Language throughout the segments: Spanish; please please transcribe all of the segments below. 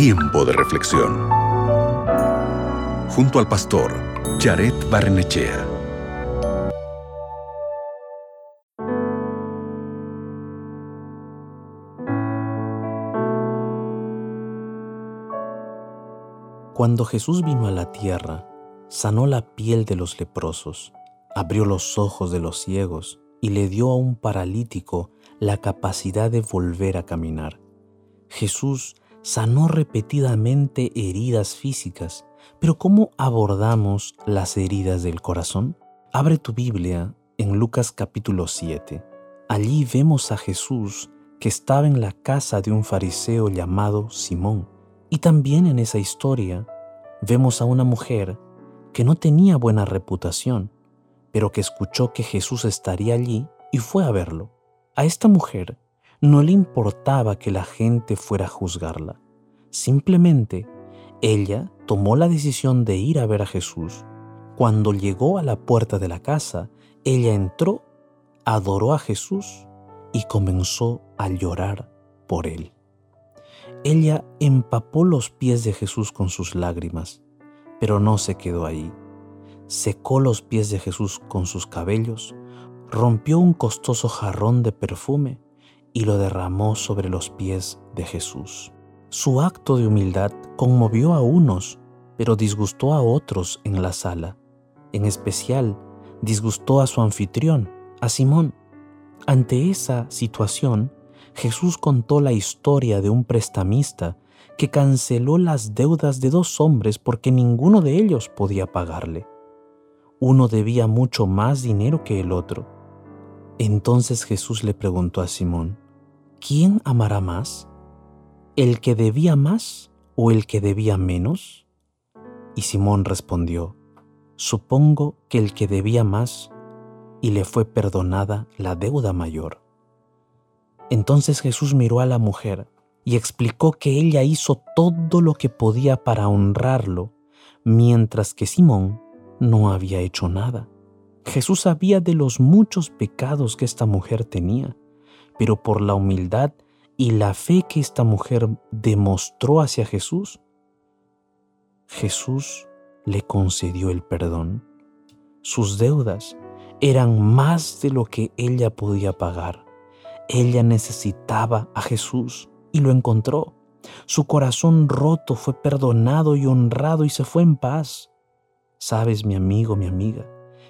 Tiempo de reflexión. Junto al pastor Jared Barnechea. Cuando Jesús vino a la tierra, sanó la piel de los leprosos, abrió los ojos de los ciegos y le dio a un paralítico la capacidad de volver a caminar. Jesús sanó repetidamente heridas físicas, pero ¿cómo abordamos las heridas del corazón? Abre tu Biblia en Lucas capítulo 7. Allí vemos a Jesús que estaba en la casa de un fariseo llamado Simón. Y también en esa historia vemos a una mujer que no tenía buena reputación, pero que escuchó que Jesús estaría allí y fue a verlo. A esta mujer no le importaba que la gente fuera a juzgarla. Simplemente ella tomó la decisión de ir a ver a Jesús. Cuando llegó a la puerta de la casa, ella entró, adoró a Jesús y comenzó a llorar por él. Ella empapó los pies de Jesús con sus lágrimas, pero no se quedó ahí. Secó los pies de Jesús con sus cabellos, rompió un costoso jarrón de perfume y lo derramó sobre los pies de Jesús. Su acto de humildad conmovió a unos, pero disgustó a otros en la sala. En especial, disgustó a su anfitrión, a Simón. Ante esa situación, Jesús contó la historia de un prestamista que canceló las deudas de dos hombres porque ninguno de ellos podía pagarle. Uno debía mucho más dinero que el otro. Entonces Jesús le preguntó a Simón, ¿quién amará más? ¿El que debía más o el que debía menos? Y Simón respondió, supongo que el que debía más, y le fue perdonada la deuda mayor. Entonces Jesús miró a la mujer y explicó que ella hizo todo lo que podía para honrarlo, mientras que Simón no había hecho nada. Jesús sabía de los muchos pecados que esta mujer tenía, pero por la humildad y la fe que esta mujer demostró hacia Jesús, Jesús le concedió el perdón. Sus deudas eran más de lo que ella podía pagar. Ella necesitaba a Jesús y lo encontró. Su corazón roto fue perdonado y honrado y se fue en paz. Sabes, mi amigo, mi amiga,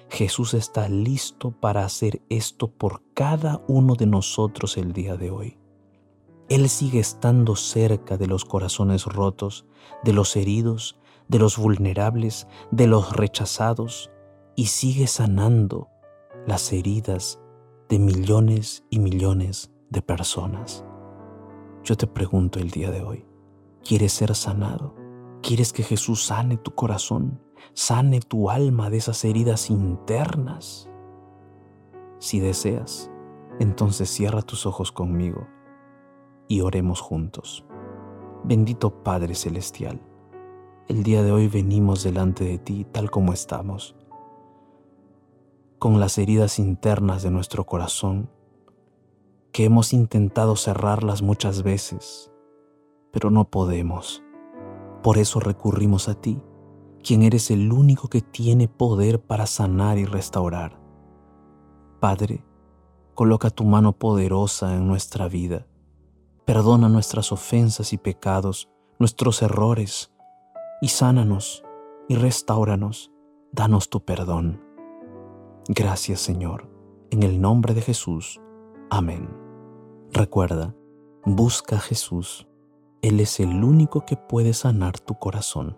Jesús está listo para hacer esto por cada uno de nosotros el día de hoy. Él sigue estando cerca de los corazones rotos, de los heridos, de los vulnerables, de los rechazados, y sigue sanando las heridas de millones y millones de personas. Yo te pregunto el día de hoy, ¿quieres ser sanado? ¿Quieres que Jesús sane tu corazón, sane tu alma de esas heridas internas? Si deseas, entonces cierra tus ojos conmigo y oremos juntos. Bendito Padre Celestial, el día de hoy venimos delante de ti tal como estamos con las heridas internas de nuestro corazón, que hemos intentado cerrarlas muchas veces, pero no podemos. Por eso recurrimos a ti, quien eres el único que tiene poder para sanar y restaurar. Padre, coloca tu mano poderosa en nuestra vida. Perdona nuestras ofensas y pecados, nuestros errores, y sánanos y restauranos. Danos tu perdón. Gracias Señor, en el nombre de Jesús. Amén. Recuerda, busca a Jesús. Él es el único que puede sanar tu corazón.